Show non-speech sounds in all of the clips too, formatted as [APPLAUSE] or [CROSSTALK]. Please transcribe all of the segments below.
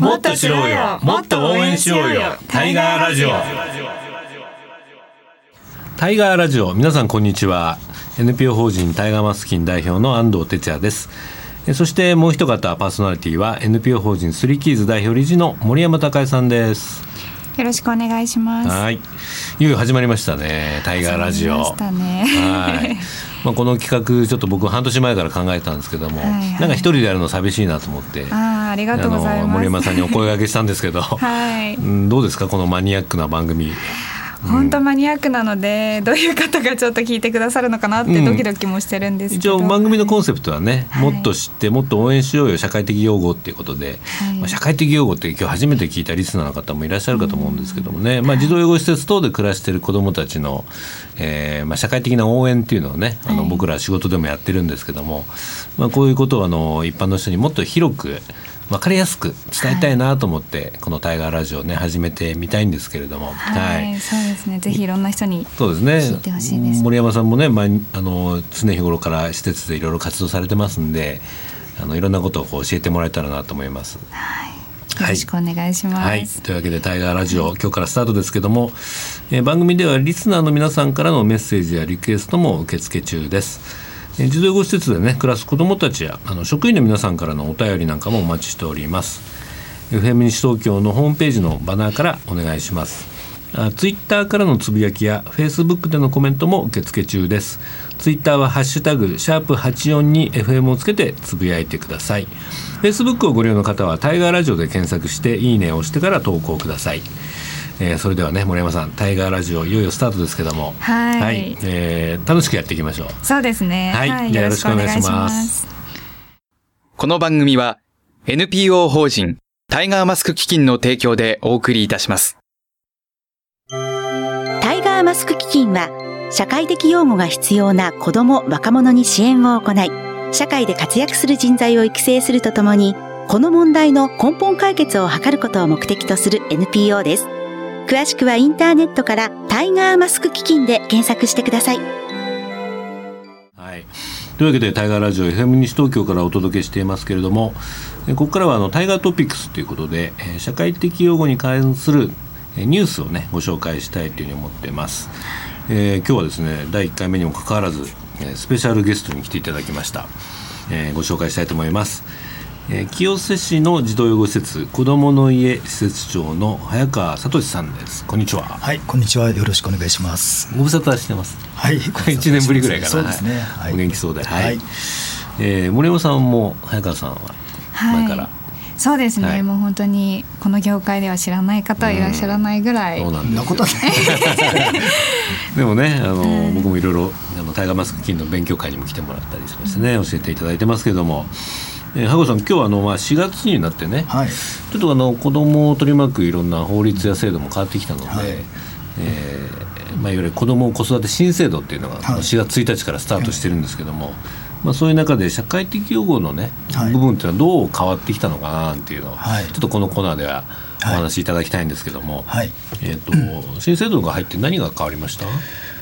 もっと知ろうよ。もっと応援しようよ。タイガーラジオ。タイガーラジオ。皆さんこんにちは。NPO 法人タイガーマスキン代表の安藤哲也です。えそしてもう一方パーソナリティは NPO 法人スリーキーズ代表理事の森山孝恵さんです。よろしくお願いします。はい。いよいよ始まりましたねタイガーラジオ。始まりましたね。はいまあこの企画ちょっと僕半年前から考えたんですけども、はいはい。なんか一人でやるの寂しいなと思ってあーありがとうございます。あの森山さんにお声掛けしたんですけど、[LAUGHS] はい。うんどうですかこのマニアックな番組本当マニアックなのでどういう方がちょっと聞いてくださるのかなってドキドキもしてるんですけ一ど、応番組のコンセプトはね、はい。もっと知ってもっと応援しようよ社会的用語っていうことで、はい。まあ、社会的用語って今日初めて聞いたリスナーの方もいらっしゃるかと思うんですけどもね、まあ、児童養護施設等で暮らしている子どもたちの、えーまあ、社会的な応援っていうのをねあのはい僕ら仕事でもやってるんですけども、まあ、こういうことをあの一般の人にもっと広く分かりやすく伝えたいなと思って、この「タイガーラジオね」始めてみたいんですけれども。はい、そうですね。ぜひいろんな人にそうですね。聞いてほしいです。森山さんもね、まあ、あの常日頃から施設でいろいろ活動されてますんであのいろんなことをこう教えてもらえたらなと思います。よろしくお願いします、はい、というわけで「タイガーラジオ」今日からスタートですけども、えー番組ではリスナーの皆さんからのメッセージやリクエストも受付中です。え児童養護施設でね暮らす子どもたちやあの職員の皆さんからのお便りなんかもお待ちしております。FM 西東京のホームページのバナーからお願いします。あツイッターからのつぶやきやフェイスブックでのコメントも受付中です。ツイッターはハッシュタグシャープ84に FM をつけてつぶやいてください。フェイスブックをご利用の方はタイガーラジオで検索していいねを押してから投稿ください。えーそれではね森山さんタイガーラジオいよいよスタートですけども、はい。えー楽しくやっていきましょう。そうですね。はい。じゃあよろしくお願いします。この番組は NPO 法人タイガーマスク基金の提供でお送りいたします。タイガーマスク基金は社会的養護が必要な子ども若者に支援を行い社会で活躍する人材を育成するとともにこの問題の根本解決を図ることを目的とする NPO です詳しくはインターネットからタイガーマスク基金で検索してください。はい、というわけでタイガーラジオ FM 西東京からお届けしていますけれどもここからはあのタイガートピックスということで、社会的用語に関するニュースをねご紹介したいというふうに思っています、えー今日はですね第1回目にもかかわらず、スペシャルゲストに来ていただきました、えーご紹介したいと思います、えー清瀬市の児童養護施設子どもの家施設長の早川聡さんですこんにちははい、こんにちは。よろしくお願いします。ご無沙汰してますはい、[LAUGHS] 一年ぶりぐらいかな。そうですね。はいお元気そうで。はい。はい。えー森山さんも早川さんは前から、そうですね、はいもう本当にこの業界では知らない方はいらっしゃらないぐらい、そうなんそんなことはない。[LAUGHS] でもねあの、僕もいろいろあのタイガーマスク金の勉強会にも来てもらったりしましてね、教えていただいてますけども、えー、羽子さん今日はあの、まあ、4月になってね、はい。ちょっとあの子供を取り巻くいろんな法律や制度も変わってきたので、はい。えーまあ、いわゆる子ども子育て新制度っていうのがはい。4月1日からスタートしてるんですけども、まあ、そういう中で社会的養護のね、はい。部分っていうのはどう変わってきたのかなっていうのを、はい。ちょっとこのコーナーではおはい。話しいただきたいんですけども、はい。えー、と新制度が入って何が変わりました？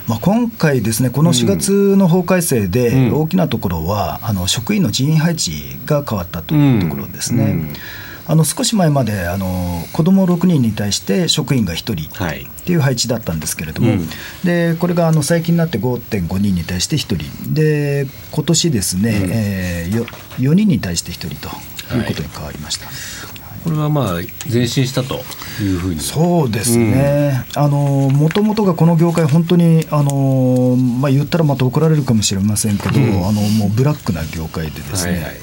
まあ、今回ですね、この4月の法改正でうん。大きなところは、あの職員の人員配置が変わったというところですね。うん。あの少し前まであの子ども6人に対して職員が1人はい。っていう配置だったんですけれども、うん。でこれがあの最近になって5.5人に対して1人。で今年ですね、うん。えーよ4人に対して1人ということに変わりました。これはまあ前進したというふうに。そうですね、あのもともとがこの業界、本当にあの、まあ、言ったらまた怒られるかもしれませんけど、うん。あのもうブラックな業界でですね、はいはい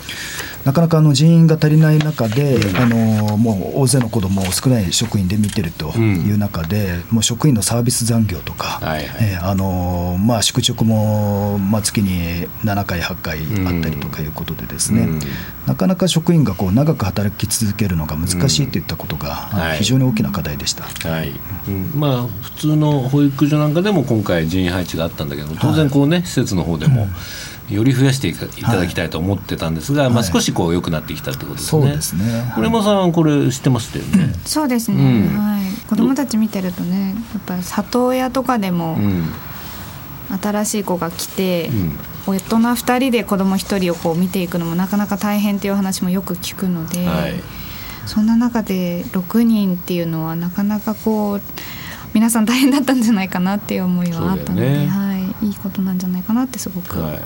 なかなかあの人員が足りない中で、あのもう大勢の子どもを少ない職員で見てるという中で、もう職員のサービス残業とか、えーあのまあ、宿直も、まあ、月に7回、8回あったりとかいうことでですね、うん。なかなか職員がこう長く働き続けるのが難しいといったことが、はい。非常に大きな課題でした。はい。うん。まあ普通の保育所なんかでも今回人員配置があったんだけど当然こうね、施設の方でもより増やしていただきたいと思ってたんですが、まあ、少しこう良くなってきたってことですね。そうですね。これ山さんこれ知ってましたよね。そうですね、うん。はい、子供たち見てるとねやっぱり里親とかでもうん。新しい子が来て、うん。大人2人で子供1人をこう見ていくのもなかなか大変っていう話もよく聞くので、はい。そんな中で6人っていうのはなかなかこう皆さん大変だったんじゃないかなっていう思いはあったので、ね。はい、いいことなんじゃないかなってすごく、ははい。い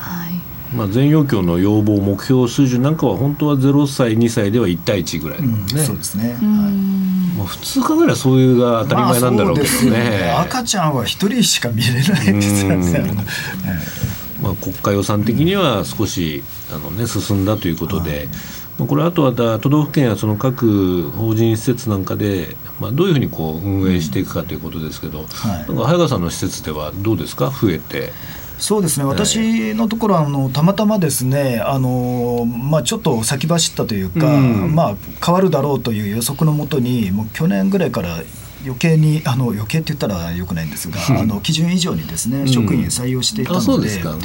まあ、全要教の要望目標水準なんかは本当は0歳2歳では1対1ぐらいだもんね、そうですね、うはい。んまあ、普通考えればそういうが当たり前なんだろうけどまあそうですね,、よね。赤ちゃんは一人しか見れないですよね。うん。[LAUGHS] まあ、国家予算的には少し、あのね、進んだということで、まあこれあとはだ都道府県やその各法人施設なんかで、まあ、どういうふうにこう運営していくかということですけど、はい。なんか早川さんの施設ではどうですか？増えて。そうですね。私のところはあのたまたまですねあの、まあ、ちょっと先走ったというか、うん。まあ、変わるだろうという予測のもとにもう去年ぐらいから余計にあの余計って言ったらよくないんですが、[LAUGHS] あの基準以上にですね職員採用していたあそので。うですか、うん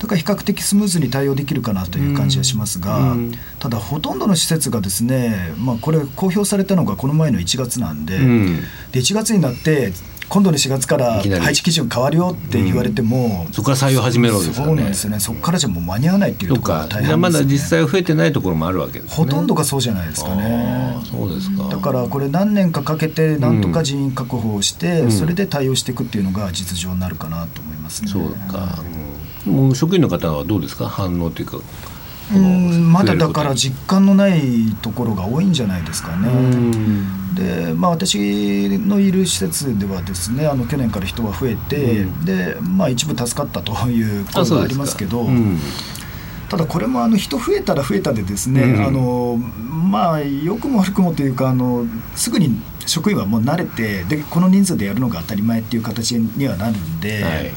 だから比較的スムーズに対応できるかなという感じはしますが、うん。ただほとんどの施設がですね、まあ、これ公表されたのがこの前の1月なんで,、うん。で1月になって今度の4月から配置基準変わるよって言われても、そこから採用始めるわけですね。そうなんですよね。そこからじゃもう間に合わないっていうところが大変です、ね、まだ実際は増えてないところもあるわけですね。ほとんどがそうじゃないですかね。そうですか。だからこれ何年かかけてなんとか人員確保をして、うん。それで対応していくっていうのが実情になるかなと思いますね。そうか、うんもう職員の方はどうですか？反応というかうんまだだから実感のないところが多いんじゃないですかね。でまあ、私のいる施設ではですねあの去年から人は増えて、うん。でまあ、一部助かったという声がありますけど、うん。ただこれもあの人増えたら増えたでですね、うん。あのまあ良くも悪くもというかあのすぐに職員はもう慣れてでこの人数でやるのが当たり前っていう形にはなるんで。はい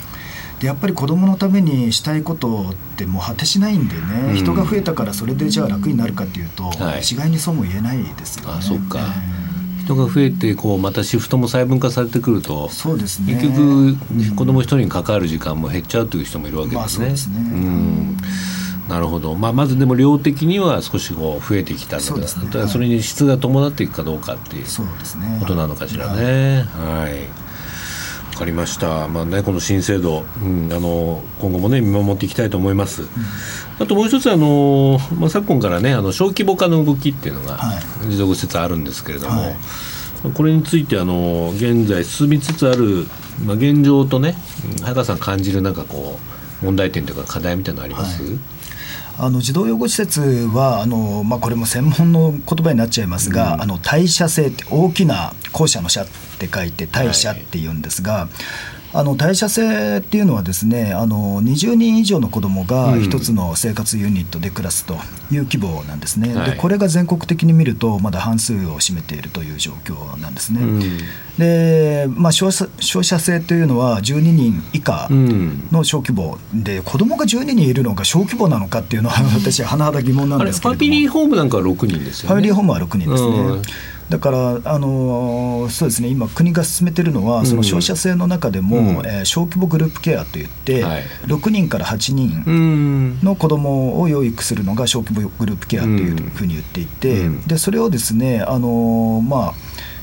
でやっぱり子どものためにしたいことってもう果てしないんでね、うん。人が増えたからそれでじゃあ楽になるかっていうと、はい。一概にそうも言えないですよね。あそっか。え人が増えてこうまたシフトも細分化されてくるとーそうですね。結局子供一人に関わる時間も減っちゃうという人もいるわけですね。まあそうですね。ん。なるほど、まあ、まずでも量的には少しこう増えてきたんだそうですね。ただそれに質が伴っていくかどうかっていうそうですね。ことなのかしらね。はいわかりました、まあね、この新制度、うん、あの今後も、ね、見守っていきたいと思います。あともう一つあの、まあ、昨今から、ね、あの小規模化の動きっていうのがはい。持続施設あるんですけれども、はい。これについてあの現在進みつつある、まあ、現状とねうん早川さん感じるなんかこう問題点というか課題みたいなのあります、はいあの児童養護施設はあの、まあ、これも専門の言葉になっちゃいますが、あの代謝性って大きな校舎の舎って書いて代謝っていうんですが、あの代謝性っていうのはですねあの20人以上の子どもがうん。一つの生活ユニットで暮らすという規模なんですね、はい。でこれが全国的に見るとまだ半数を占めているという状況なんですね。うん。で、まあ、照射照射性というのは12人以下うん。の小規模で子供が12人いるのが小規模なのかっていうのは私は甚だ疑問なんですけれども。ファミリーホームなんかは6人ですよね。ファミリーホームは6人ですね、うんだから、あのーそうですね今国が進めてるのはその照射性の中でも、うん。えー小規模グループケアといって、はい。6人から8人うん。の子供を養育するのが小規模グループケアというふうに言っていて、うん。でそれをですね、あのーまあ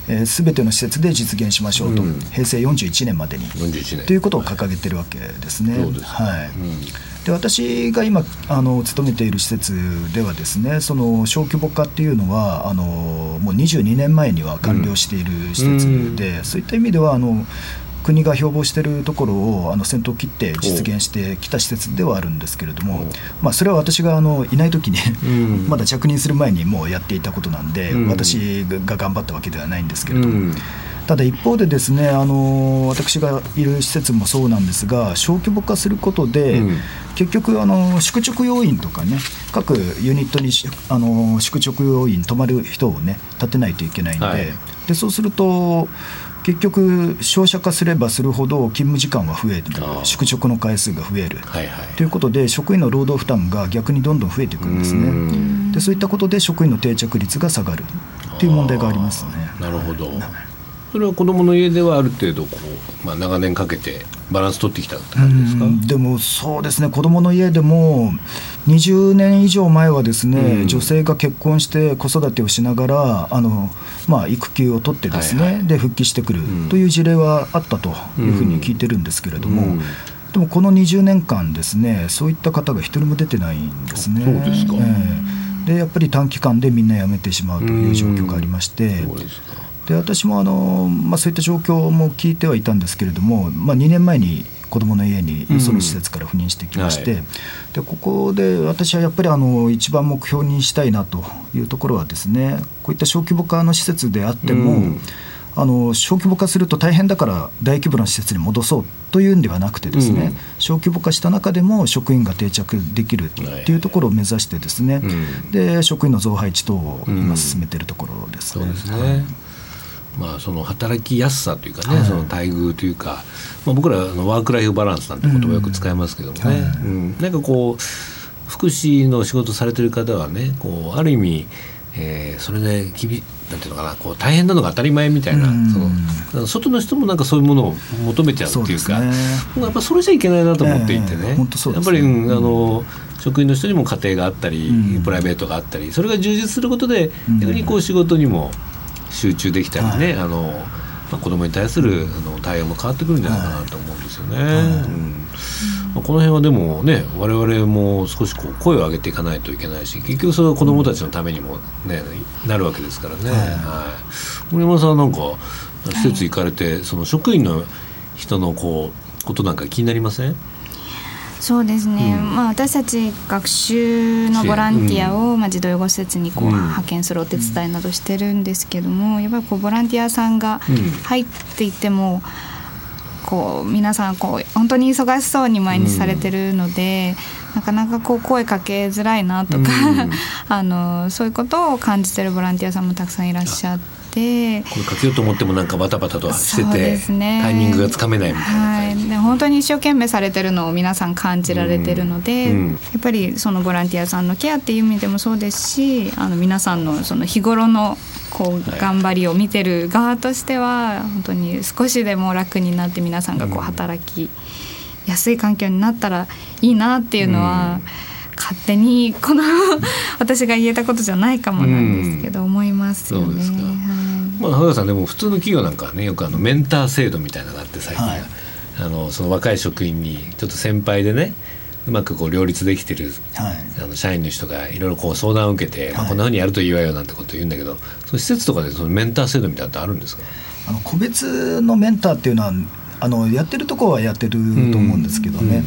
えー、全ての施設で実現しましょうと、うん。平成41年までに。41年。ということを掲げてるわけですね。はい。うんで私が今あの勤めている施設ではですねその小規模化っていうのはあのもう22年前には完了している施設で、そういった意味ではあの国が標榜しているところをあの先頭を切って実現してきた施設ではあるんですけれども、まあ、それは私があのいない時に、うん。[LAUGHS] まだ着任する前にもうやっていたことなんで、うん。私が頑張ったわけではないんですけれども。うんただ一方でですねあの私がいる施設もそうなんですが小規模化することで、うん。結局あの宿直要員とかね各ユニットにしあの宿直要員泊まる人をね立てないといけないんで,、はい。でそうすると結局照射化すればするほど勤務時間は増える。宿直の回数が増える。はいはい。ということで職員の労働負担が逆にどんどん増えていくんですね。うん。でそういったことで職員の定着率が下がるっていう問題がありますね。なるほどそれは子供の家ではある程度こう、まあ、長年かけてバランス取ってきたって感じですか？うんでもそうですね。子供の家でも20年以上前はですね、うん。女性が結婚して子育てをしながらあの、まあ、育休を取ってですね、はいはい。で復帰してくるんという事例はあったというふうに聞いてるんですけれども、うん。でもこの20年間ですねそういった方が一人も出てないんですね。そうですか。ええ。でやっぱり短期間でみんな辞めてしまうという状況がありまして。で私もあの、まあ、そういった状況も聞いてはいたんですけれども、まあ、2年前に子どもの家にその施設から赴任してきまして、うんはい、でここで私はやっぱりあの一番目標にしたいなというところはですねこういった小規模化の施設であっても、うん。あの小規模化すると大変だから大規模な施設に戻そうというんではなくてですね、うん、小規模化した中でも職員が定着できるっていうところを目指してですね、うん、で職員の増配置等を今進めているところですね。うん、そうですねまあ、その働きやすさというかね、はい、その待遇というか、まあ、僕らのワーク・ライフ・バランスなんて言葉よく使いますけどもね、はい。うん、なんかこう福祉の仕事されてる方はねこうある意味、えー、それで厳なんていうのかなこう大変なのが当たり前みたいな、その外の人もなんかそういうものを求めちゃうっていうか、ね、やっぱそれじゃいけないなと思っていてね、えー、ね。やっぱり、うん、あの職員の人にも家庭があったり、うん、プライベートがあったりそれが充実することで逆にこう仕事にも集中できたりね、はい、あのまあ、子供に対するあの対応も変わってくるんじゃないかなと思うんですよね。はい。うん。まあ、この辺はでもね我々も少しこう声を上げていかないといけないし結局それは子どもたちのためにも、ね、なるわけですからね。はい。はい、森山さんなんか施設行かれて、その職員の人のこうことなんか気になりません？そうですね、うん、まあ、私たち学習のボランティアを、まあ、児童養護施設にこう、派遣するお手伝いなどしてるんですけどもやっぱりこうボランティアさんが入っていても、こう皆さんこう本当に忙しそうに毎日されてるので、なかなかこう声かけづらいなとか、[LAUGHS] あのそういうことを感じてるボランティアさんもたくさんいらっしゃって。声かけようと思ってもなんかバタバタとしてて、ね、タイミングがつかめないみたいなはい、で本当に一生懸命されてるのを皆さん感じられてるので、うん。うん、やっぱりそのボランティアさんのケアっていう意味でもそうですしあの皆さんのその日頃のこう頑張りを見てる側としては本当に少しでも楽になって皆さんがこう働きやすい環境になったらいいなっていうのは、勝手にこの [LAUGHS] 私が言えたことじゃないかもなんですけど、思いますよね。まあ、原さんでも普通の企業なんかはねよくあのメンター制度みたいなのがあって最近、はい、あのその若い職員にちょっと先輩でねうまくこう両立できてる、はい、あの社員の人がいろいろこう相談を受けて、はい、まあ、こんなふうにやるといいわよなんてことを言うんだけどその施設とかでそのメンター制度みたいなのってあるんですか？あの個別のメンターっていうのはあのやってるところはやってると思うんですけどね、うん、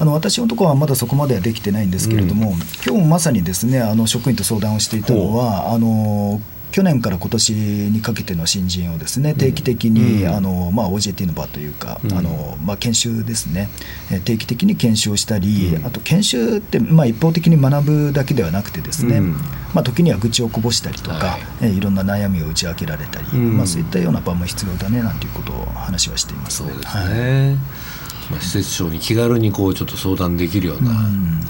あの私のところはまだそこまではできてないんですけれども、うん、今日もまさにですねあの職員と相談をしていたのはあの去年から今年にかけての新人をですね定期的に、うん、あのまあ、OJT の場というか、うん、あのまあ、研修ですね。定期的に研修をしたり、うん、あと研修って、まあ、一方的に学ぶだけではなくてですね、まあ、時には愚痴をこぼしたりとか、はい。えいろんな悩みを打ち明けられたり、まあ、そういったような場も必要だねなんていうことを話はしています、ね。そうですね、はいまあ、施設長に気軽にこうちょっと相談できるような、うん、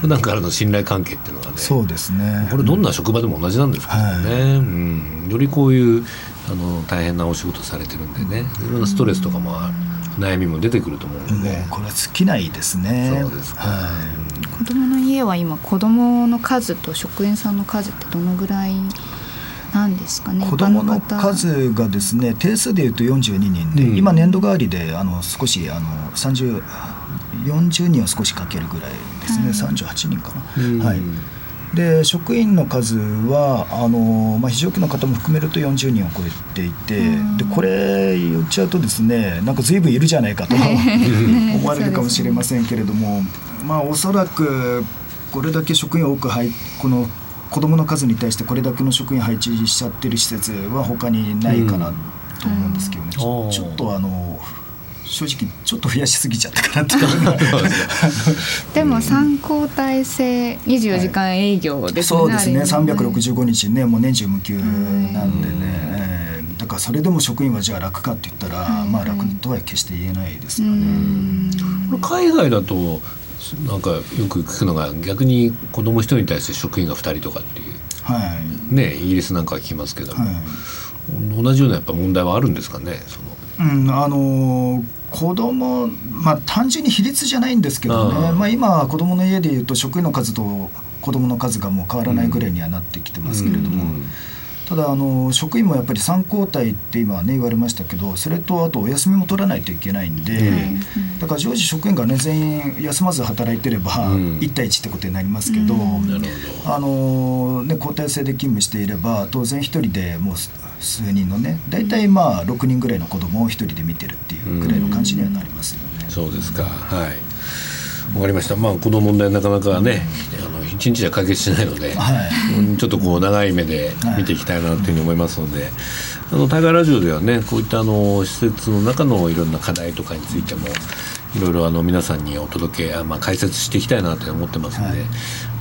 普段からの信頼関係っていうのがねそうですね。これどんな職場でも同じなんですけどね、はい、うん、よりこういうあの大変なお仕事されてるんでねいろんなストレスとかも悩みも出てくると思うので、これは尽きないですね。そうですか、はい、子供の家は今子供の数と職員さんの数ってどのぐらいなんですかね子どもの数がですね定数でいうと42人で、うん、今年度代わりであの少しあの30 40人を少しかけるぐらいですね、はい、38人かな。うん、はい。で職員の数はあの、まあ、非常勤の方も含めると40人を超えていて、でこれ言っちゃうとですねなんか随分いるじゃないかと [LAUGHS] 思われるかもしれませんけれども、まあ、おそらくこれだけ職員多く入この子どもの数に対してこれだけの職員配置しちゃってる施設は他にないかなと思うんですけどね、うん、ちょっとあの正直ちょっと増やしすぎちゃったかなってでも3交代制24時間営業ですね、はい、そうですね。365日ねもう年中無休なんでね、だからそれでも職員はじゃあ楽かって言ったら、まあ楽とは決して言えないですよね。海外だとなんかよく聞くのが逆に子供一人に対して職員が2人とかっていう、はい、ねイギリスなんかは聞きますけど。も、はい、同じようなやっぱ問題はあるんですかねその、うん、あの子供まあ単純に比率じゃないんですけどね。まあ、今子供の家でいうと職員の数と子供の数がもう変わらないぐらいにはなってきてますけれども。うんうんただあの職員もやっぱり3交代って今ね言われましたけどそれとあとお休みも取らないといけないんで、だから常時職員がね全員休まず働いてれば1対1ってことになりますけど、あのね交代制で勤務していれば当然1人でもう数人のね大体まあ6人ぐらいの子供を1人で見てるっていうぐらいの感じにはなりますよね。そうですか。はい。わかりました。まあこの問題なかなかね、あの一日じゃ解決しないので、はい、ちょっとこう長い目で見ていきたいなというふうに思いますので、はい、あのタイガーラジオではねこういったあの施設の中のいろんな課題とかについても。いろいろあの皆さんにお届け、まあ、解説していきたいなと思ってますので、はい、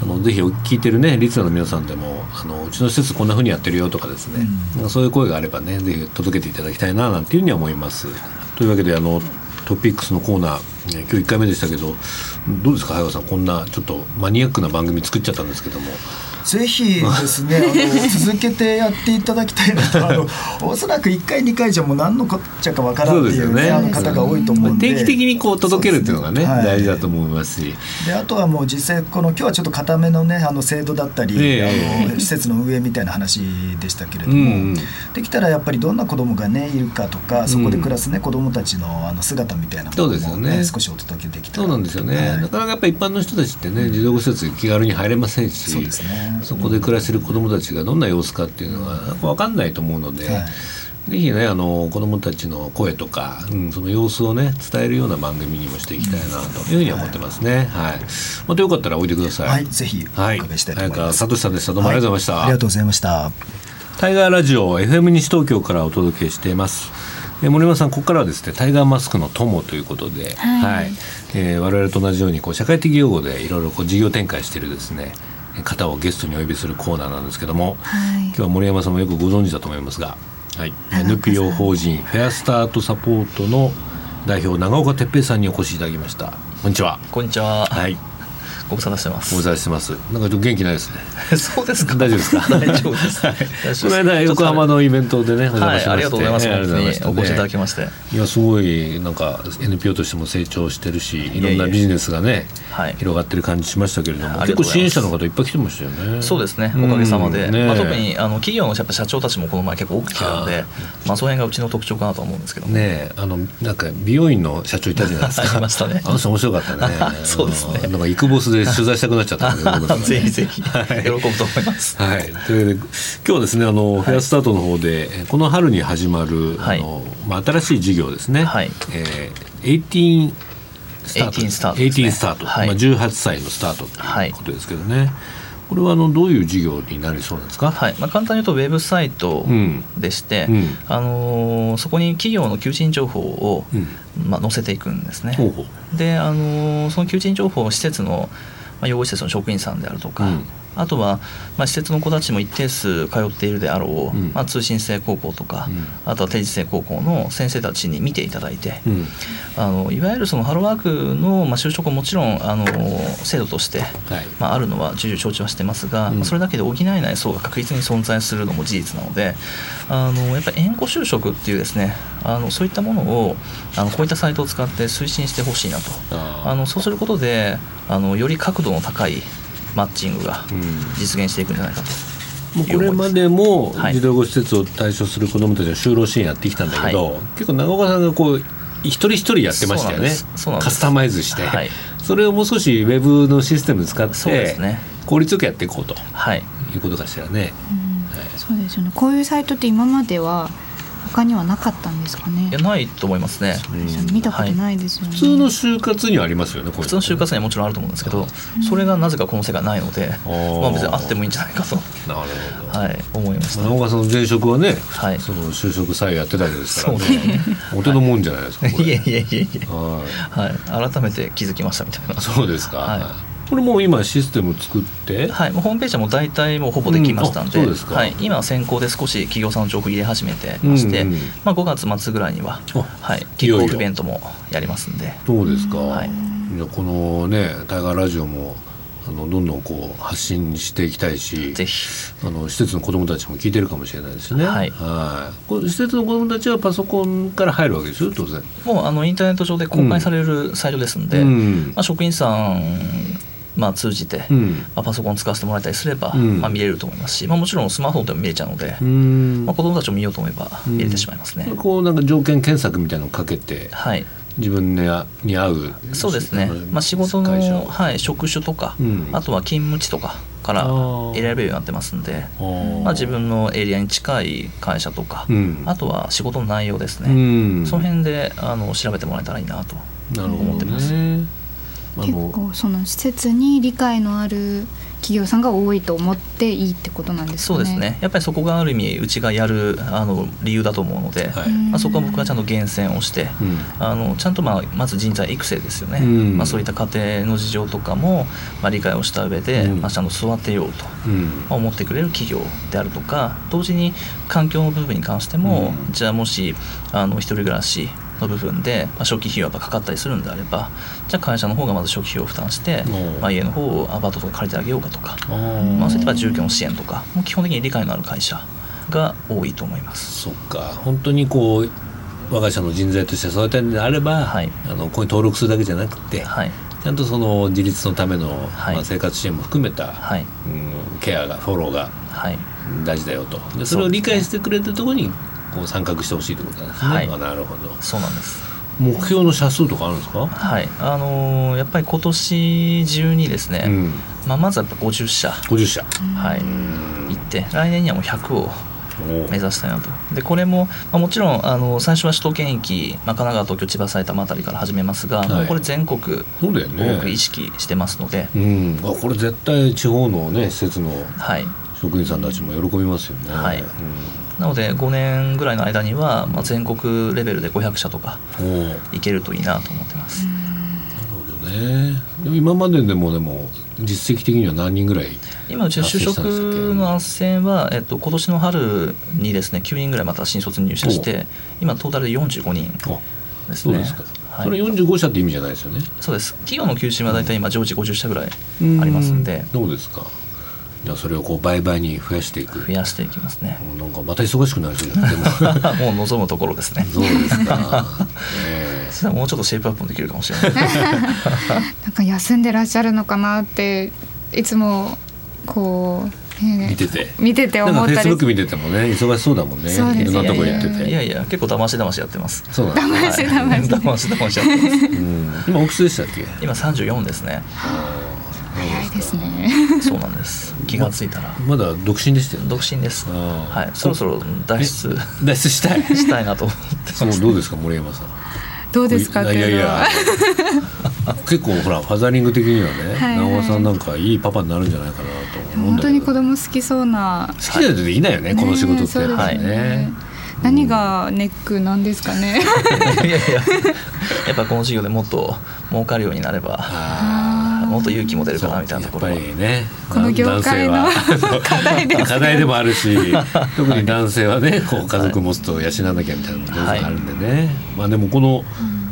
あのぜひ聞いてるねリスナーの皆さんでもあのうちの施設こんなふうにやってるよとかですね、うん、そういう声があればねぜひ届けていただきたいななんていうふうには思います。というわけであのトピックスのコーナー、ね今日1回目でしたけどどうですか早川さんこんなちょっとマニアックな番組作っちゃったんですけども。ぜひですね [LAUGHS] あの続けてやっていただきたいなと。あのおそらく1回2回じゃもう何のこっちゃかわからんっていう、ね,、ね、方が多いと思うんで。定期的にこう届けるっていうのがね、ね。はい、大事だと思いますし。であとはもう実際この今日はちょっと固めのねあの制度だったり、えー、あの施設の運営みたいな話でしたけれども、うん、できたらやっぱりどんな子供がねいるかとかそこで暮らすね、うん、子供たちのあの姿みたいなものもね、ね。少しお届けできたら。そうなんですよね、はい、なかなかやっぱり一般の人たちってね児童施設気軽に入れませんし。そうですねそこで暮らしてる子どもたちがどんな様子かっていうのは分かんないと思うので。はいぜひねあの子どもたちの声とか、うん、その様子をね伝えるような番組にもしていきたいなというふうに思ってますね。はい。またよかったらおいでください。はい、ぜひお伺いしたいと思います。はい、さんでした。どうもありがとうございました、はい、ありがとうございました。タイガーラジオ FM 西東京からお届けしています。え森山さんここからはですねタイガーマスクの友ということで、はい、はい、えー、我々と同じようにこう社会的用語でいろいろこう事業展開しているですね方をゲストにお呼びするコーナーなんですけども、はい、今日は森山さんもよくご存知だと思いますが、はい、NPO 法人フェアスタートサポートの代表長岡哲平さんにお越しいただきました。こんにちは。こんにちは。はいご無沙汰してます。ご無沙汰してます。なんかちょっと元気ないですね。[LAUGHS] そうですか？大丈夫ですか？[LAUGHS] 大丈夫です、はい、この間横浜のイベントでねお邪魔しまして、はい、ありがとうございます、お越しいただきまして。いやすごいなんか NPO としても成長してるしいろんなビジネスがねはい、広がってる感じしましたけれども、結構支援者の方いっぱい来てましたよね。そうですね、おかげさまで、ね、まあ、特にあの企業の社長たちもこの前結構多く来たので、まあその辺がうちの特徴かなと思うんですけどね。あのなんか美容院の社長いたじゃないですか。[LAUGHS] ありましたね。あの人面白かったね。そうですね。なんかイクボスで取材したくなっちゃった。[LAUGHS] んで、ぜひぜひ。喜ぶと思います。はい。というわけで今日はですねあの、フェアスタートの方でこの春に始まる、あのまあ新しい事業ですね。はい。えー、18スタート。18スタート、ね、18スタート、はい、まあ、18歳のスタートということですけどね、はい、これはあのどういう事業になりそうなんですか、はい。まあ、簡単に言うとウェブサイトでして、うんうん、あのー、そこに企業の求人情報を、うん、まあ、載せていくんですね。ほうほうで、あのー、その求人情報を施設の、まあ、養護施設の職員さんであるとか、あとは、まあ、施設の子たちも一定数通っているであろう、うん、まあ、通信制高校とか、うん、あとは定時制高校の先生たちに見ていただいて、うん、あのいわゆるそのハローワークの、まあ、就職ももちろんあの制度として、はい、まあ、あるのは重々承知はしてますが、それだけで補えない層が確実に存在するのも事実なのであのやっぱり縁故就職っていうですねあのそういったものをあのこういったサイトを使って推進してほしいなと。あのそうすることであのより角度の高いマッチングが実現していくんじゃないかと。もうこれまでも児童護施設を対象する子どもたちの就労支援やってきたんだけど、はい、結構長岡さんがこう一人一人やってましたよね。カスタマイズして、はい、それをもう少しウェブのシステム使って、ね、効率よくやっていこうと、はい、いうことかしらね、はい、そうですよね。こういうサイトって今までは他にはなかったんですかね。いやないと思いますね、うん、見たことないですよね、はい、普通の就活にはありますよね普通の就活にはもちろんあると思うんですけど、それがなぜかこの世界ないので、まあ、別にあってもいいんじゃないかと。なるほど、はい、思いました。長岡さんの前職はね、はい、その就職さえやってたわけですからね。ね。お手のもんじゃないですかいえいえいえいえ、はい、改めて気づきましたみたいな。そうですか、はいこれもう今システム作って？はいホームページはもう大体もうほぼできましたんで。うんで、はい、今先行で少し企業さんの情報入れ始めてまして、うんうん、まあ、5月末ぐらいには、はい、キックオフイベントもやりますんで。そうですか、はい、このねタイガーラジオもあのどんどんこう発信していきたいしぜひ。あの施設の子どもたちも聞いてるかもしれないですね。はい、はい。こ施設の子どもたちはパソコンから入るわけですよ当然。もうあのインターネット上で公開されるサイトですんで、うん、まあ、職員さんまあ、通じて、うん、まあ、パソコン使わせてもらえたりすれば、うん、まあ、見れると思いますし、まあ、もちろんスマホでも見れちゃうので、まあ、子どもたちも見ようと思えば見れてしまいますね。こうなんか条件検索みたいなのをかけて、はい、自分に合うそうですね、まあ、仕事の、はい、職種とか、うん、あとは勤務地とかから選べるようになってますんでまあ、自分のエリアに近い会社とか、うん、あとは仕事の内容ですね、うん、その辺であの調べてもらえたらいいなと思ってます。結構その施設に理解のある企業さんが多いと思っていいってことなんですかね。そうですね。やっぱりそこがある意味うちがやるあの理由だと思うので、はい、まあそこは僕はちゃんと厳選をして、うん、あのちゃんとまあまず人材育成ですよね。うん、まあそういった家庭の事情とかもまあ理解をした上で、うん、まあちゃんと育てようと、まあ、思ってくれる企業であるとか、同時に環境の部分に関しても、じゃあもしあの一人暮らしの部分で、まあ、初期費用がかかったりするんであればじゃあ会社の方がまず初期費用を負担して、まあ、家の方をアパートとか借りてあげようかとか、まあ、そういった住居の支援とかも基本的に理解のある会社が多いと思います。そっか。本当にこう我が社の人材として育てるのであれば、はい、あのここに登録するだけじゃなくて、はい、ちゃんとその自立のための、はい、まあ、生活支援も含めた、はい、うん、ケアがフォローが大事だよと。でそれを理解してくれたところにこう参画してほしいってことなんですね、はい、なるほど。そうなんです。目標の社数とかあるんですか？はい。あのー、やっぱり今年中にですね、うん、まあ、まずはやっぱ50社50社はい。行って来年にはもう100を目指したいなと。でこれも、まあ、もちろんあの最初は首都圏域、まあ、神奈川東京千葉埼玉あたりから始めますが、はい、これ全国多く意識してますので、ね、うん、あこれ絶対地方のね施設の職員さんたちも喜びますよね、はい、うんなので5年ぐらいの間には、まあ、全国レベルで500社とかいけるといいなと思ってます。なるほどね今まででもでも実績的には何人ぐらい今うち就職の斡旋は、えっと、今年の春にですね9人ぐらいまた新卒入社して今トータルで45人ですね。そうですかはい、それ45社って意味じゃないですよね。そうです。企業の求人は大体今常時50社ぐらいありますんで。どうですか？じゃあそれをこう倍々に増やしていく。増やしていきますね。なんかまた忙しくなるじゃんも。[LAUGHS] う望むところですね。そうですか、えー、もうちょっとシェイプアップもできるかもしれない。[LAUGHS] なんか休んでらっしゃるのかなっていつもこう見てて。見てて思ったり。フェイスブック見ててもね忙しそうだもんね。ね。いろんなとこ行ってて。いやいや結構だましだましやってます。そうなんだ。ましだまし。[LAUGHS] だましやってます、うん、今おいくつでしたっけ？今34ですねですね。そうなんです。気がついたら。まだ独身でしたよ、ね、独身です。はい。そろそろ脱出。[LAUGHS] 脱出したい。したいなと思ってそうどうですか森山さん。どうですかいやいや [LAUGHS] 結構ほらファザリング的にはね、はい。はい、直さんなんかいいパパになるんじゃないかなと思うん本当に子供好きそうな。好きな人でいないよね、はい、この仕事って、ね、はい。ね。何がネックなんですかね。いやいや。やっぱこの授業でもっと儲かるようになればもっと勇気も出るかなみたいなところは。やっぱりねこの業界の課題で、課題でもあるし [LAUGHS] 特に男性はねこう家族持つと養わなきゃみたいなのがあるんでね、はい、まあでもこの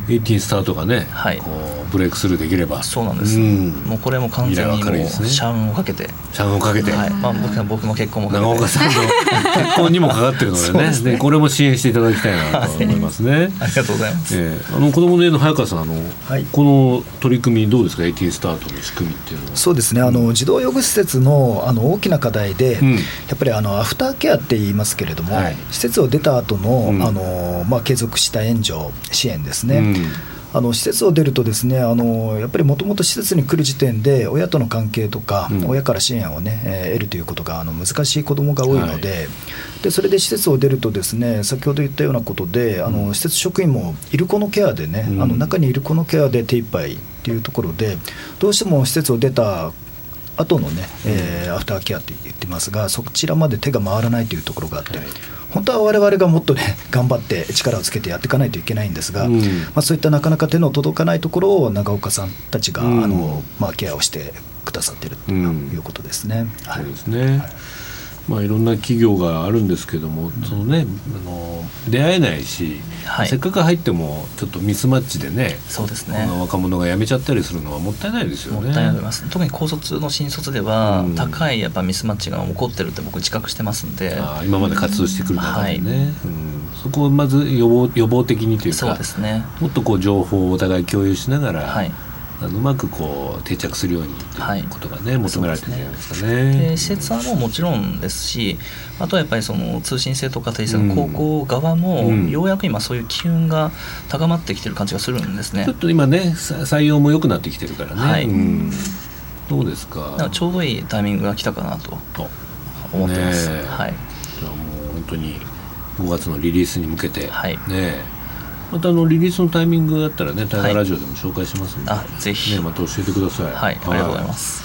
18スタートがね、はい、こうブレイクスルーできれば。そうなんです、うん、もうこれも完全にもうシャンをかけて。シャンをかけて、はい。まあ、僕僕の結婚も長岡さんの [LAUGHS] 結婚にもかかってるのでね。で、ね、これも支援していただきたいなと思いますね。ありがとうございます、えー、あの子供の家の早川さんあの、はい、この取り組みどうですか？AT スタートの仕組みっていうのは。そうですね。あの児童養護施設のあの大きな課題で、うん、やっぱりあのアフターケアって言いますけれども、はい、施設を出た後の、うん、あのまあ継続した援助支援ですね、うんあの施設を出るとですねあのやっぱりもともと施設に来る時点で親との関係とか、うん、親から支援をね、えー、得るということがあの難しい子どもが多いのではい、でそれで施設を出るとですね先ほど言ったようなことであの施設職員もいる子のケアでね、うん、あの中にいる子のケアで手一杯っていうところでどうしても施設を出た後のね、えー、アフターケアって言ってますがそちらまで手が回らないというところがあって。はい。本当は我々がもっとね [LAUGHS] 頑張って力をつけてやっていかないといけないんですが、うん、まあ、そういったなかなか手の届かないところを長岡さんたちが、うん、あのまあ、ケアをしてくださっているということですね。はい、そうですね、はいまあ、いろんな企業があるんですけども、そのね、あの出会えないし、はい、せっかく入ってもちょっとミスマッチでねそうですね。若者が辞めちゃったりするのはもったいないですよね。もったいないます。特に高卒の新卒では、うん、高いやっぱミスマッチが起こってるって僕自覚してますんで。あ今まで活動してくる中でね、はい。うん、そこをまず予防予防的にというかそうです、ね、もっとこう情報をお互い共有しながら、はいあのうまくこう定着するようにということがね、求められてるんじゃないですかね。で施設はももちろんですしあとはやっぱりその通信制とか定性の高校側も、ようやく今そういう機運が高まってきてる感じがするんですね。ちょっと今ね採用も良くなってきてるからね。はい、どうですか？ちょうどいいタイミングが来たかなと思ってます。ね、はい、じゃあもう本当に5月のリリースに向けて、はい、ねまたあのリリースのタイミングだったらね、大河ラジオでも紹介しますので、はい、あぜひ、ね、また教えてください。はい、ありがとうございます。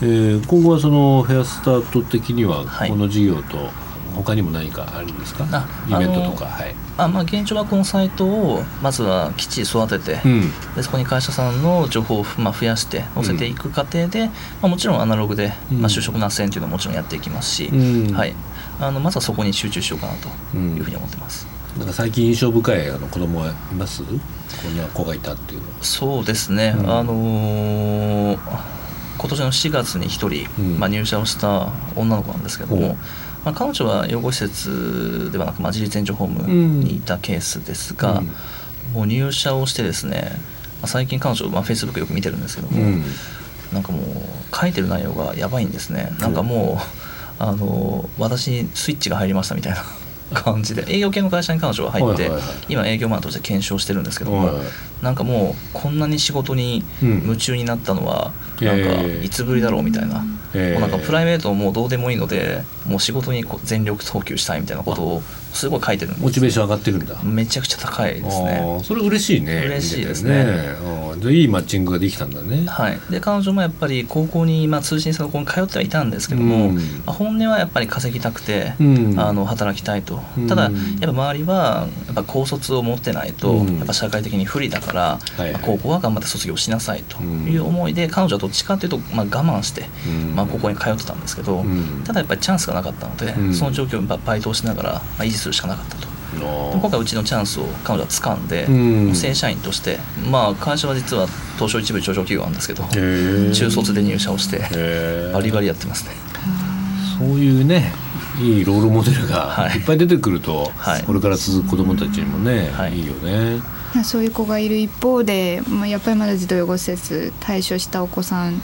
えー、今後はそのフェアスタート的にはこの事業と他にも何かあるんですか、はい、イベントとか、はい、あまあ、現状はこのサイトをまずはきっちり育てて、うん、でそこに会社さんの情報をまあ増やして載せていく過程で、うん、まあ、もちろんアナログで、まあ、就職斡旋というのはもちろんやっていきますし、うん、はい、あのまずはそこに集中しようかなというふうに思ってます。なんか最近印象深いあの子供はいます？こんな子がいたっていうの。そうですね、あのー、今年の4月に1人、まあ、入社をした女の子なんですけども、まあ、彼女は養護施設ではなく、まあ、自立援助ホームにいたケースですが、うん、もう入社をしてですね、まあ、最近彼女、まあ、フェイスブックよく見てるんですけども、うん、なんかもう書いてる内容がやばいんですねなんかもうあの私にスイッチが入りましたみたいな感じで営業系の会社に彼女は入って、今営業マンとして検証してるんですけども、なんかもうこんなに仕事に夢中になったのは、なんかいつぶりだろうみたいな、もうなんかプライベートもどうでもいいのでもう仕事に全力投球したいみたいなことをすごい書いてるんですモチベーション上がってるんだ。めちゃくちゃ高いですね。それ嬉しいね。嬉しいですね。ね。いいマッチングができたんだね。はい。で彼女もやっぱり高校に、まあ、通信制の高校に通ってはいたんですけども、うん、本音はやっぱり稼ぎたくて、うん、あの働きたいと、ただやっぱ周りはやっぱ高卒を持ってないと、やっぱ社会的に不利だから、はいはい、高校は頑張って卒業しなさいという思いで、彼女はどっちかというと、まあ、我慢して、まあ、高校に通ってたんですけど、ただやっぱりチャンスがなかったので、その状況をバイトをしながら、まあ、維持するしかなかったと。今回うちのチャンスを彼女は掴んで、うん、正社員としてまあ会社は実は東証一部上場企業なんですけど中卒で入社をしてバリバリやってますね。そういうねいいロールモデルがい。っぱい出てくると、はい、これから続く子どもたちにもね、はい、いいよね。そういう子がいる一方で、まあ、やっぱりまだ児童養護施設対処したお子さん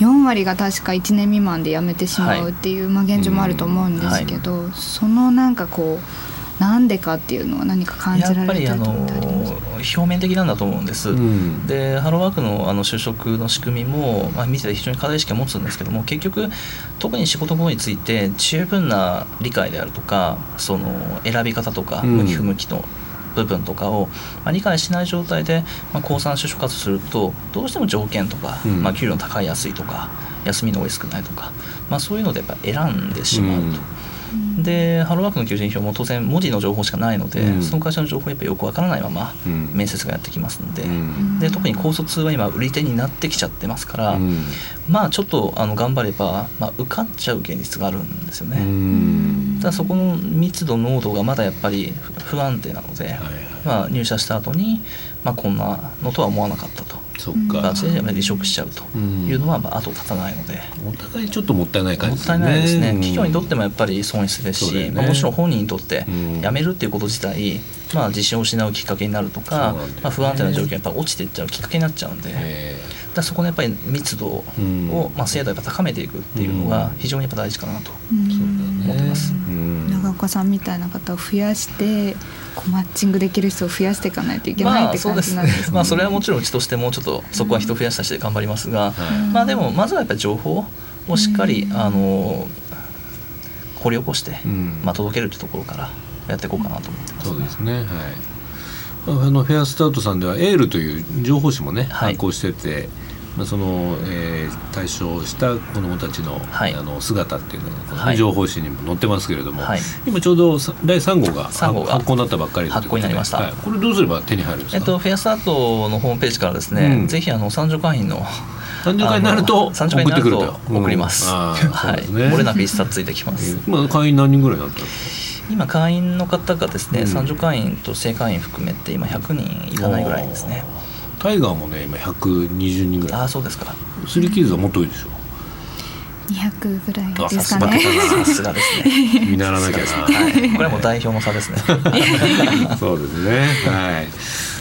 4割が確か1年未満で辞めてしまうっていう、はい、まあ、現状もあると思うんですけど、うんはい、そのなんかこうなんでかっていうのは何か感じられてると思ってあります表面的なんだと思うんです、うん、でハローワークのあの就職の仕組みも、まあ、見てて非常に課題意識を持つんですけども結局特に仕事後について十分な理解であるとかその選び方とか向き不向きの部分とかを、まあ、理解しない状態で、まあ、高3就職活動するとどうしても条件とか、うん、まあ、給料の高い安いとか休みの多い少ないとか、まあ、そういうのでやっぱ選んでしまうと。うん。でハローワークの求人票も当然文字の情報しかないので、うん、その会社の情報やっぱよくわからないまま面接がやってきますので。うん、で特に高卒は今売り手になってきちゃってますから、うん、まあちょっとあの頑張れば、まあ、受かっちゃう現実があるんですよね。ただそこの密度濃度がまだやっぱり不安定なので、はいはい、まあ、入社した後に、まあ、こんなのとは思わなかったと。そっか。形で離職しちゃうというのはまあ後を絶たないので、お互いちょっともったいない感じですね。もったいないですね、企業にとってもやっぱり損失ですし、ね、まあ、もちろん本人にとって辞めるっていうこと自体、まあ、自信を失うきっかけになるとか、まあ、不安定な状況がやっぱ落ちていっちゃうきっかけになっちゃうんで。だそこのやっぱり密度を、まあ、精度を高めていくっていうのが非常にやっぱ大事かなと思ってます。長岡さんみたいな方を増やしてこうマッチングできる人を増やしていかないといけないって感じなんですね。まあ [LAUGHS] それはもちろんうちとしてもうちょっとそこは人増やしたして頑張りますが、まあでもまずはやっぱり情報をしっかり、あの掘り起こして、まあ届けるってところからやっていこうかなと思ってます、そうですね。はい。あのフェアスタートさんではエールという情報誌もね、発行してて、まあ、その、えー、対象した子どもたちの,、はい、あの姿っていうのが、はい、情報誌にも載ってますけれども、はい、今ちょうど第3号が発行になったばっかり発行になりました、はい、これどうすれば手に入るんですか、えっと、フェアスタートのホームページからですね、うん、ぜひあの三条会員の三十回になると送ってくると送ります。[LAUGHS] はい。漏れなく一冊ついてきます。今会員何人ぐらいになった今会員の方がですね、三条会員と正会員含めて今100人いかないぐらいですね。タイガーもね今120人ぐらい。あそうですか。スリーキーズはもっと多いでしょ200ぐらいですかね。さすがですね。見習わなきゃな。はい、これはもう代表の差ですね。[LAUGHS] そうですね。はい。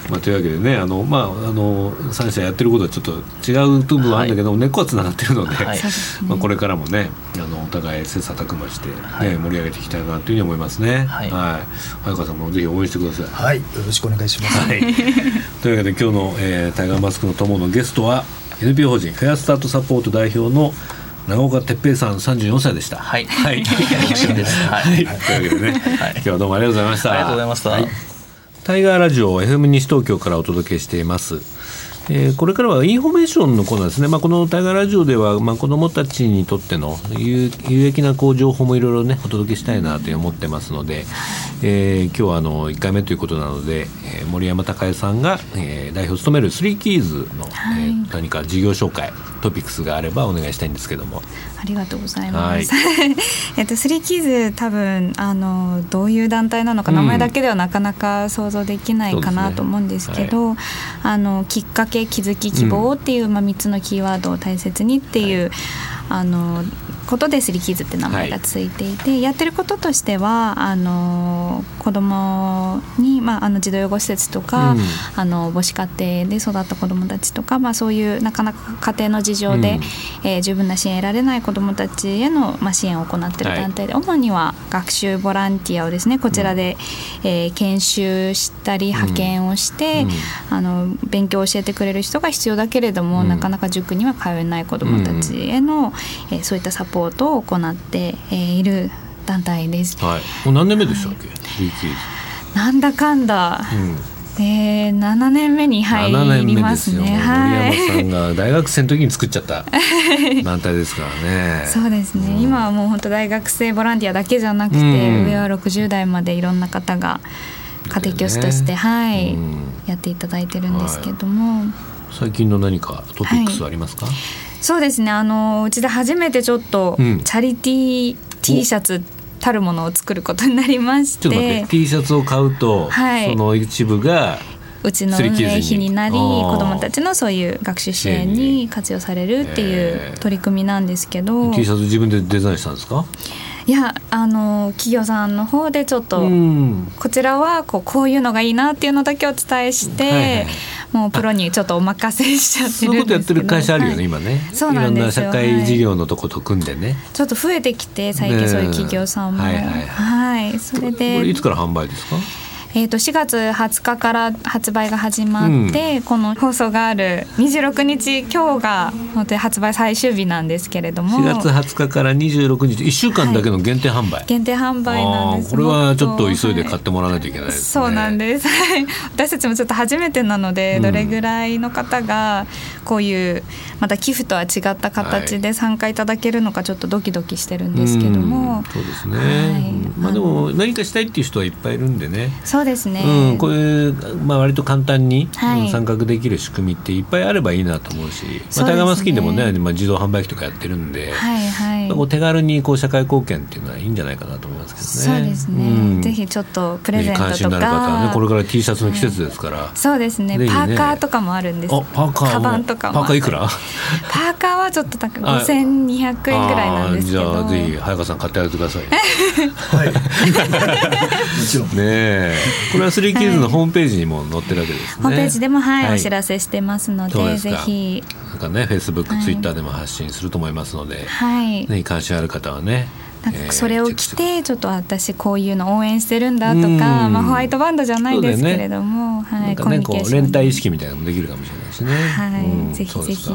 まあ、というわけでねあの、まあ、あの3社やってることはちょっと違う部分はあるんだけど、はい、根っこはつながってるので、はい、まあ、これからもねあのお互い切磋琢磨して、ね、はい、盛り上げていきたいなというふうに思いますね。はい、はい、早川さんもぜひ応援してください。はい、よろしくお願いします。はい、[LAUGHS] というわけで今日の、えー、タイガーマスクの友のゲストは NPO 法人フェアスタートサポート代表の長岡哲平さん三十四歳でした。はい。はい。はい。というわけでね、はい、今日はどうもありがとうございました。ありがとうございました。はいタイガーラジオ FM 西東京からお届けしています。えー、これからはインフォメーションのコーナーですね、まあ、このタイガーラジオでは、まあ、子どもたちにとっての有益なこう情報もいろいろねお届けしたいなと思ってますので、えー、今日はあの1回目ということなので、えー、森山孝恵さんが、えー、代表を務めるスリーキーズの、はい、えー、何か事業紹介トピックスがあればお願いしたいんですけども。ありがとうございます。[LAUGHS] えっとスリーキーズ多分あのどういう団体なのか、名前だけではなかなか想像できないかなと思うんですけど、ねはい、あのきっかけ気づき希望っていう、うん、まあ三つのキーワードを大切にっていう、はい、あのことでスリーキーズって名前がついていて、はい、やってることとしてはあの子供にまああの児童養護施設とか、うん、あの母子家庭で育った子供たちとかまあそういうなかなか家庭の事情で、うん、えー、十分な支援得られない子どもたちへの、まあ、支援を行ってい。る団体で、はい、主には学習ボランティアをですねこちらで、うん、えー、研修したり派遣をして、うん、あの勉強を教えてくれる人が必要だけれども、うん、なかなか塾には通えない子どもたちへの、えー、そういったサポートを行って、えー、いる団体です。はい、もう何年目でしたっけ、はい、なんだかんだ、うん。えー、7年目に入りますね。はい、森山さんが大学生の時に作っちゃった [LAUGHS] 団体ですからね。そうですね、うん、今はもう本当大学生ボランティアだけじゃなくて、うん、上は60代までいろんな方が家庭教師として、ね、はい、うん、やっていただいてるんですけども、はい、最近の何かトピックスありますか、はい、そうですね。あのうちで初めてちょっとチャリティー T シャツたるものを作ることになりまして。ちょっと待って。T シャツを買うと、はい、その一部がうちの運営費に。なり子どもたちのそういう学習支援に活用されるっていう取り組みなんですけど、T シャツ自分でデザインしたんですか？いやあの企業さんの方でちょっとこちらはこうこういうのがいいなっていうのだけお伝えして、はいはい、もうプロにちょっとお任せしちゃってるんですけど。そういうことやってる会社あるよね、はい、今ねそうなんですよ。いろんな社会事業のとこと組んでね、はい、ちょっと増えてきて最近そういう企業さんも、はいはい、はい、それで。いつから販売ですか？えー、と4月20日から発売が始まって、うん、この放送がある26日今日が本当に発売最終日なんですけれども。4月20日から26日1週間だけの限定販売、はい、限定販売なんです。これはちょっと急いで買ってもらわないといけないですね、はい、そうなんです。私たちもちょっと初めてなので、どれぐらいの方がこういうまた寄付とは違った形で参加いただけるのかちょっとドキドキしてるんですけども、うん、そうですね、はい、まあでも何かしたいっていう人はいっぱいいるんでねそうですね、うん、こういう、まあ、割と簡単に、参画できる仕組みっていっぱいあればいいなと思うし、まあ、タイガーマスキンでもね、まあ、自動販売機とかやってるんで、はいはい。まあ、手軽にこう社会貢献っていうのはいいんじゃないかなと思いますけどね。そうですね、うん、ぜひちょっとプレゼントとか、関心のある方はねこれから T シャツの季節ですから、はい、そうですね、ね、パーカーとかもあるんです。パーカーカバンとかも。パーカーいくら？パーカーはちょっと高い。5200円ぐらいなんですけど。じゃあぜひ早川さん買ってあげてください [LAUGHS] [LAUGHS] はい。もちろんねこれはスリーキーズのホームページにも載ってるわけですね、ホームページでもはい、はい、お知らせしてますのでぜひ。なんかねフェイスブック、ツイッターでも発信すると思いますので、はい、ね、関心ある方はねなんかそれを着てちょっと私こういうの応援してるんだとか、まあ、ホワイトバンドじゃないですけれども、ね、はい、コミュニケーション連帯意識みたいなのもできるかもしれないしね。はい、うん、ぜひぜひ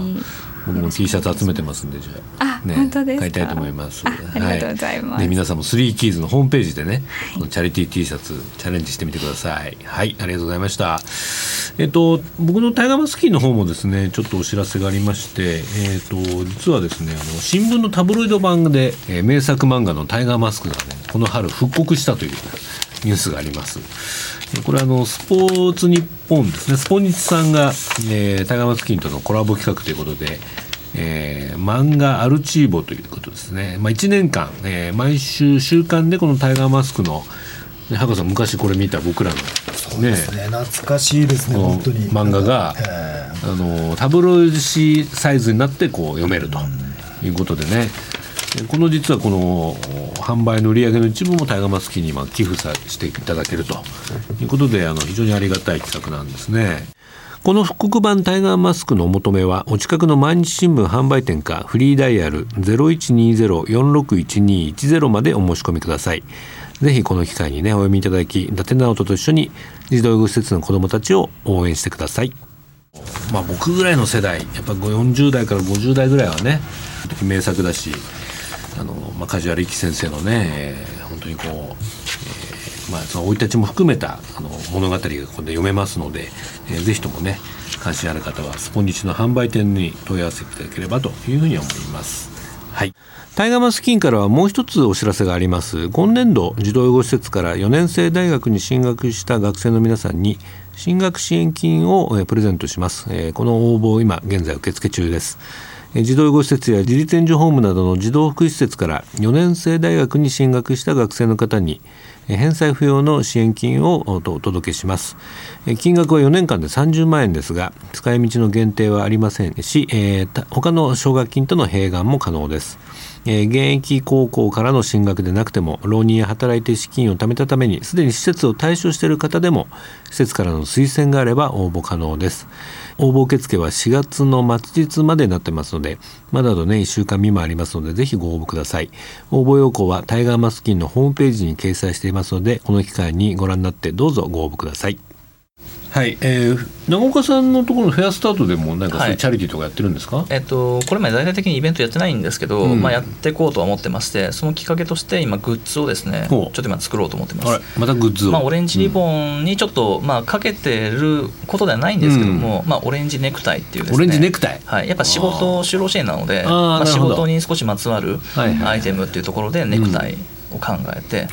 僕も T シャツ集めてますんでじゃあ。あ、ね、本当です買いたいと思います。ありがとうございます、はい、で皆さんもスリーキーズのホームページでね、このチャリティー T シャツチャレンジしてみてください。はいありがとうございました。えっと僕のタイガーマスキーの方もですねちょっとお知らせがありましてえっと実はですねあの新聞のタブロイド版で、えー、名作漫画のタイガーマスクがねこの春復刻したというニュースがあります。これはあのスポーツ日本ですね。スポニチさんが、えー、タイガーマスキンとのコラボ企画ということでえー、漫画アルチーボということですね、まあ、1年間、えー、毎週週刊でこのタイガーマスクの博士さん昔これ見た僕らの、ね、そうですね。懐かしいですね本当に。漫画が、あのタブロイド紙サイズになってこう読めるということでね、この実はこの販売の売上の一部もタイガーマスキーに寄付さしていただけるということであの非常にありがたい企画なんですね。この復刻版タイガーマスクのお求めはお近くの毎日新聞販売店かフリーダイヤル0120-461210までお申し込みください。ぜひこの機会にねお読みいただき伊達直人と一緒に児童養護施設の子どもたちを応援してください。まあ僕ぐらいの世代やっぱ40代から50代ぐらいはね名作だしあの、まあ、梶原一先生のね、えー、本当にこう、えー、まあ、その生い立ちも含めたあの物語がここで読めますので、えー、ぜひともね関心ある方はスポニチの販売店に問い合わせていただければというふうに思います。はい。タイガーマスキンからはもう一つお知らせがあります。今年度児童養護施設から4年生大学に進学した学生の皆さんに進学支援金をプレゼントします、この応募を今現在受付中です。児童養護施設や自立援助ホームなどの児童福祉施設から4年生大学に進学した学生の方に返済不要の支援金をお届けします。金額は4年間で30万円ですが使い道の限定はありませんし、えー、他の奨学金との併願も可能です。えー、現役高校からの進学でなくても浪人や働いて資金を貯めたためにすでに施設を退所している方でも施設からの推薦があれば応募可能です。応募受付は4月の末日までになってますのでまだとね1週間未満ありますのでぜひご応募ください。応募要項はタイガーマスキンのホームページに掲載していますのでこの機会にご覧になってどうぞご応募ください。はい、えー、長岡さんのところのフェアスタートでもなんかそういうチャリティーとかやってるんですか、はい、えっと、これまで大々的にイベントやってないんですけど、うん、まあ、やっていこうとは思ってましてそのきっかけとして今グッズをですねちょっと今作ろうと思ってます。またグッズを、まあ、オレンジリボンにちょっと、まあ、かけてることではないんですけども、うん、まあ、オレンジネクタイっていうですね。オレンジネクタイ、はい、やっぱ仕事就労支援なのでまあ、仕事に少しまつわるアイテムっていうところでネクタイ、を考えて、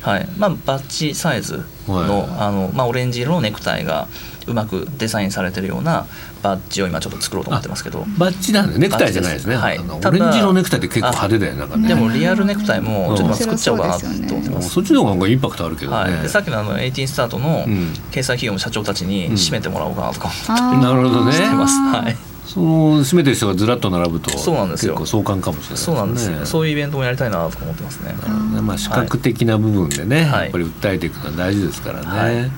はい。まあ、バッジサイズの,、あのまあ、オレンジ色のネクタイがうまくデザインされてるようなバッジを今ちょっと作ろうと思ってますけど。バッジなんでネクタイじゃないですね。はい、オレンジのネクタイって結構派手だよなんね。でもリアルネクタイもちょっと作っちゃおうかなと思ってます、そっちの方がインパクトあるけどね、はい、さっきのあの18スタートの掲載企業の社長たちに締めてもらおうかなとか思って、なるほどね。[LAUGHS] はいその締めてる人がずらっと並ぶとそうなんですよ結構壮観かもしれない、ね、そうなんですよそういうイベントもやりたいなと思ってますね、まあ視覚的な部分でね、はい、やっぱり訴えていくのは大事ですからね、はい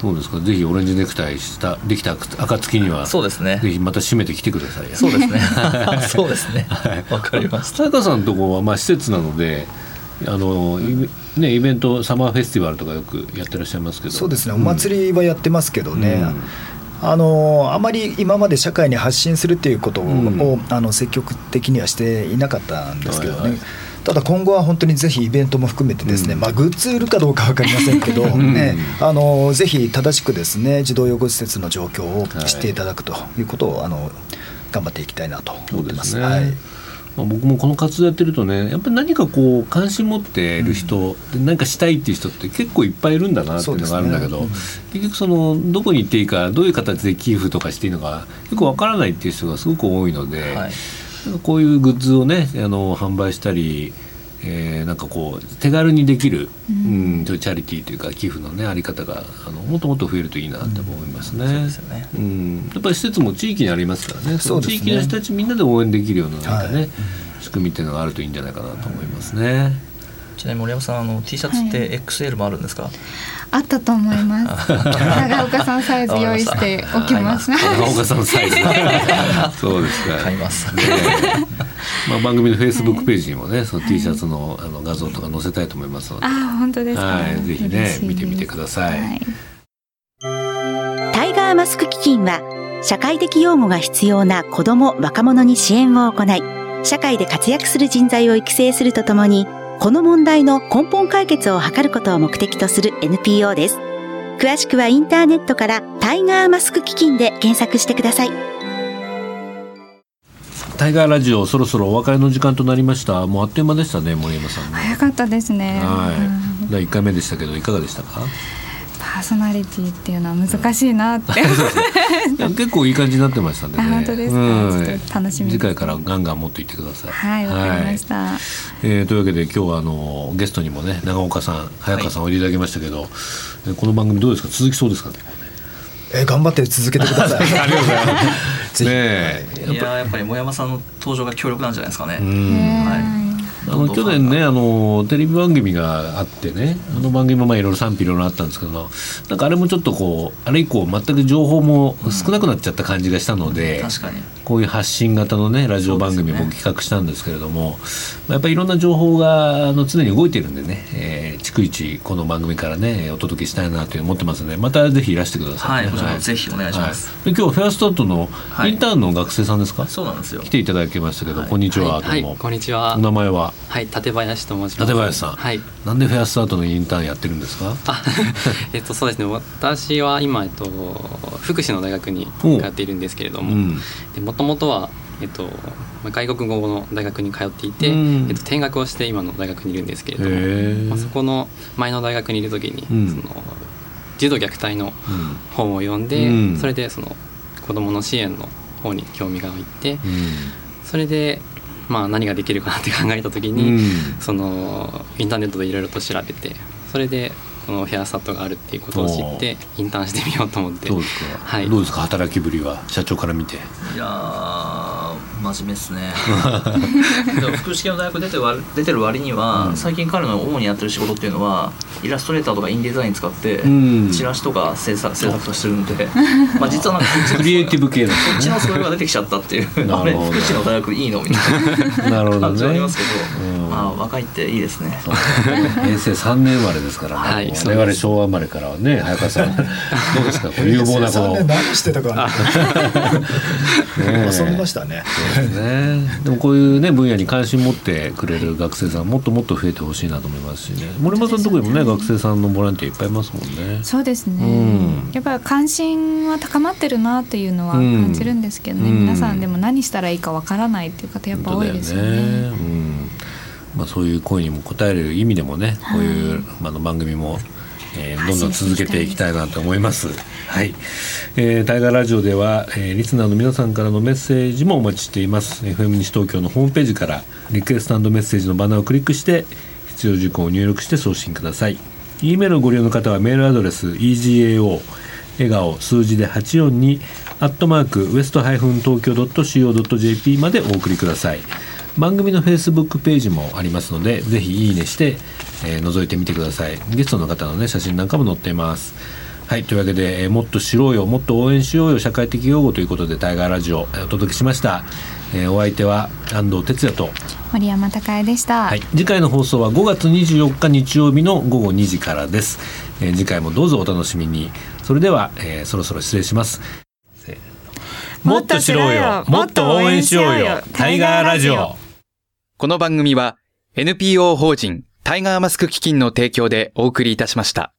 そうですか？ぜひオレンジネクタイしたできた暁には、そうですね。ぜひまた締めてきてください。そうですね。[LAUGHS] そうですね。わ、かります。田中さんのとこはまあ施設なので。あのね、イベントサマーフェスティバルとかよくやってらっしゃいますけどそうですねお祭りはやってますけどね、うん、あのあまり今まで社会に発信するっていうことを、うん、あの積極的にはしていなかったんですけどね、はいはい。ただ今後は本当にぜひイベントも含めてですね、うん、まあ、グッズ売るかどうか分かりませんけど、[LAUGHS] ね、あのぜひ正しくですね児童養護施設の状況を知っていただくということを、あの頑張っていきたいなと思ってます。すね、はいまあ、僕もこの活動やってるとねやっぱり何かこう関心持ってる人、うん、何かしたいっていう人って結構いっぱいいるんだなっていうのがあるんだけど、ねうん、結局そのどこに行っていいかどういう形で寄付とかしていいのか結構わからないっていう人がすごく多いので。はいこういうグッズをねあの販売したり、えー、なんかこう手軽にできる、うん、チャリティーというか寄付のねあり方があのもっともっと増えるといいなって思いますね。うん、やっぱり施設も地域にありますからね。その地域の人たちみんなで応援できるようななんかね、はい、仕組みっていうのがあるといいんじゃないかなと思いますね。ちなみに森山さんあの T シャツって XL もあるんですか、はいあったと思います。[LAUGHS] 長岡さんサイズ用意しておきます。長岡さんサイズ。[LAUGHS] そうですか。買います。まあ番組のフェイスブックページにもね、その T シャツのあの画像とか載せたいと思いますので。あ、本当ですはい、ぜひね見てみてください。タイガーマスク基金は社会的養護が必要な子ども若者に支援を行い、社会で活躍する人材を育成するとともに。この問題の根本解決を図ることを目的とする NPO です。詳しくはインターネットからタイガーマスク基金で検索してください。タイガーラジオそろそろお別れの時間となりました。もうあっという間でしたね森山さん早かったですね。はい。第1回目でしたけどいかがでしたか？パーソナリティっていうのは難しいなって。[LAUGHS] 結構いい感じになってましたんでね。本当ですか、うん、楽しみ次回からガンガン持っていってください。はいわ、かりました、えー、というわけで今日はあのゲストにもね長岡さん早川さんおいでいただきましたけど、はい、この番組どうですか？続きそうですか？ねえー、頑張って続けてください。[LAUGHS] ありがとうございます。[LAUGHS] ねいややっぱりもやまさんの登場が強力なんじゃないですかね。はい。あの去年ねあのテレビ番組があってねあの番組もまあいろいろ賛否いろいろあったんですけどなんかあれもちょっとこうあれ以降全く情報も少なくなっちゃった感じがしたので、確かに。こういう発信型のねラジオ番組も企画したんですけれども、ね、やっぱりいろんな情報があの常に動いてるんでね、えー、逐一この番組からねお届けしたいなと思ってますのでまたぜひいらしてください、ね、はい、はい、ぜひお願いします、はい、今日フェアスタートのインターンの学生さんですか、はい、そうなんですよ。来ていただきましたけど、こんにちは、はい、こんにちは。お名前は？はい立林と申します。立林さん。はい。なんでフェアスタートのインターンやってるんですか？あ [LAUGHS] えっとそうですね。私は今、えっと、福祉の大学に通っているんですけれどももともとはえっと、外国語の大学に通っていて、うん、えっと、転学をして今の大学にいるんですけれども、まあ、そこの前の大学にいる時に、うん、その児童虐待の本を読んで、うん、それでその子どもの支援の方に興味が湧いて、それで、まあ、何ができるかなって考えた時に、そのインターネットでいろいろと調べてそれでこのヘアスタットがあるっていうことを知ってインターンしてみようと思って。どうですか、はい、どうですか？働きぶりは？社長から見て。いや真面目ですね。[LAUGHS] でも福祉系の大学出てる出てる割には、うん、最近彼の主にやってる仕事っていうのはイラストレーターとかインデザイン使って、うん、チラシとか制作制作としてるんで、[LAUGHS] まあ実はなんか [LAUGHS] クリエイティブ系な、ね、そっちのそれが出てきちゃったっていう。あれ福祉の大学いいのみたいな。感じはありますけど、ね、あ若いっていいですね。平成3年生まれですからね、はい、我々昭和生まれからはね早川さんどうですか？有望なこの何してたか遊びましたねね。でもこういうね分野に関心持ってくれる学生さんもっともっと増えてほしいなと思いますしね。森山さんのところにもね学生さんのボランティアいっぱいいますもんね。そうですね、うん、やっぱり関心は高まってるなっていうのは感じるんですけどね、うん、皆さんでも何したらいいかわからないっていう方やっぱ多いですよね。ね。うん。まあ、そういう声にも応える意味でもねこういう、あの番組もえー、どんどん続けていきたいなと思います。はい、えー、タイガーラジオでは、えー、リスナーの皆さんからのメッセージもお待ちしています。FM 西東京のホームページからリクエストメッセージのバナーをクリックして必要事項を入力して送信ください。E メールをご利用の方はメールアドレス egao 笑顔数字で842アットマークウエストハイフン東京 .co.jp までお送りください。番組のフェイスブックページもありますのでぜひいいねしてえー、覗いてみてください。ゲストの方のね写真なんかも載っています。はいというわけで、えー、もっと知ろうよもっと応援しようよ社会的擁護ということでタイガーラジオお届けしました、えー、お相手は安藤哲也と森山孝恵でした、はい、次回の放送は5月24日日曜日の午後2時からです、えー、次回もどうぞお楽しみに。それでは、えー、そろそろ失礼します。もっと知ろうよもっと応援しようよタイガーラジオこの番組は NPO 法人タイガーマスク基金の提供でお送りいたしました。